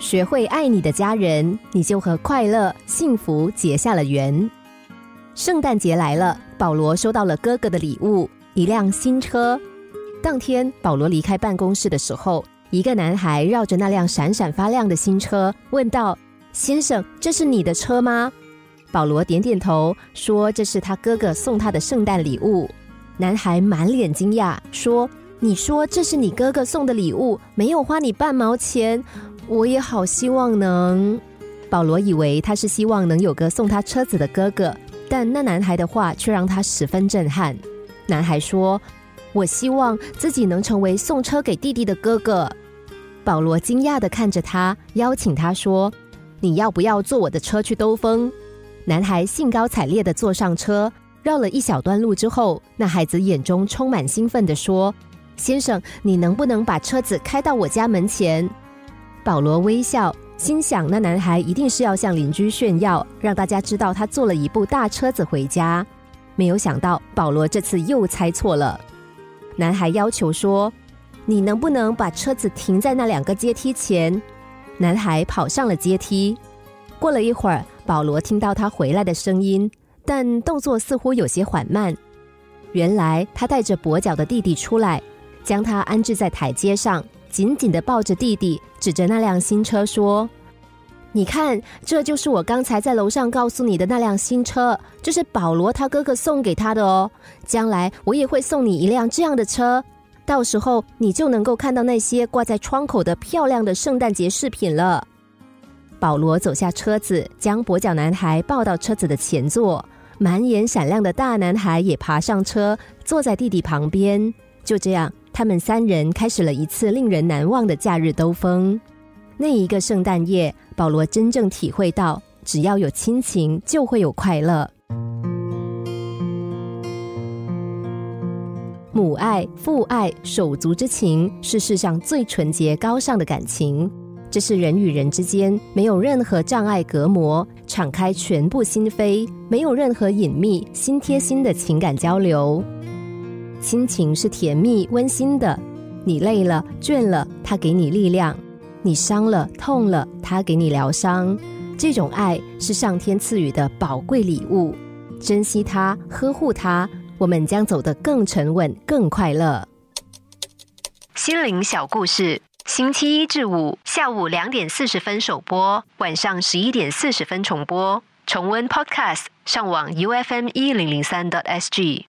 学会爱你的家人，你就和快乐、幸福结下了缘。圣诞节来了，保罗收到了哥哥的礼物——一辆新车。当天，保罗离开办公室的时候，一个男孩绕着那辆闪闪发亮的新车，问道：“先生，这是你的车吗？”保罗点点头，说：“这是他哥哥送他的圣诞礼物。”男孩满脸惊讶，说：“你说这是你哥哥送的礼物，没有花你半毛钱？我也好希望能……”保罗以为他是希望能有个送他车子的哥哥，但那男孩的话却让他十分震撼。男孩说：“我希望自己能成为送车给弟弟的哥哥。”保罗惊讶的看着他，邀请他说：“你要不要坐我的车去兜风？”男孩兴高采烈的坐上车，绕了一小段路之后，那孩子眼中充满兴奋的说：“先生，你能不能把车子开到我家门前？”保罗微笑，心想那男孩一定是要向邻居炫耀，让大家知道他坐了一部大车子回家。没有想到，保罗这次又猜错了。男孩要求说：“你能不能把车子停在那两个阶梯前？”男孩跑上了阶梯。过了一会儿。保罗听到他回来的声音，但动作似乎有些缓慢。原来他带着跛脚的弟弟出来，将他安置在台阶上，紧紧的抱着弟弟，指着那辆新车说：“你看，这就是我刚才在楼上告诉你的那辆新车，这是保罗他哥哥送给他的哦。将来我也会送你一辆这样的车，到时候你就能够看到那些挂在窗口的漂亮的圣诞节饰品了。”保罗走下车子，将跛脚男孩抱到车子的前座。满眼闪亮的大男孩也爬上车，坐在弟弟旁边。就这样，他们三人开始了一次令人难忘的假日兜风。那一个圣诞夜，保罗真正体会到，只要有亲情，就会有快乐。母爱、父爱、手足之情，是世上最纯洁高尚的感情。这是人与人之间没有任何障碍隔膜，敞开全部心扉，没有任何隐秘、心贴心的情感交流。亲情是甜蜜温馨的，你累了倦了，他给你力量；你伤了痛了，他给你疗伤。这种爱是上天赐予的宝贵礼物，珍惜它，呵护它，我们将走得更沉稳、更快乐。心灵小故事。星期一至五下午两点四十分首播，晚上十一点四十分重播。重温 Podcast，上网 U F M 一零零三 t S G。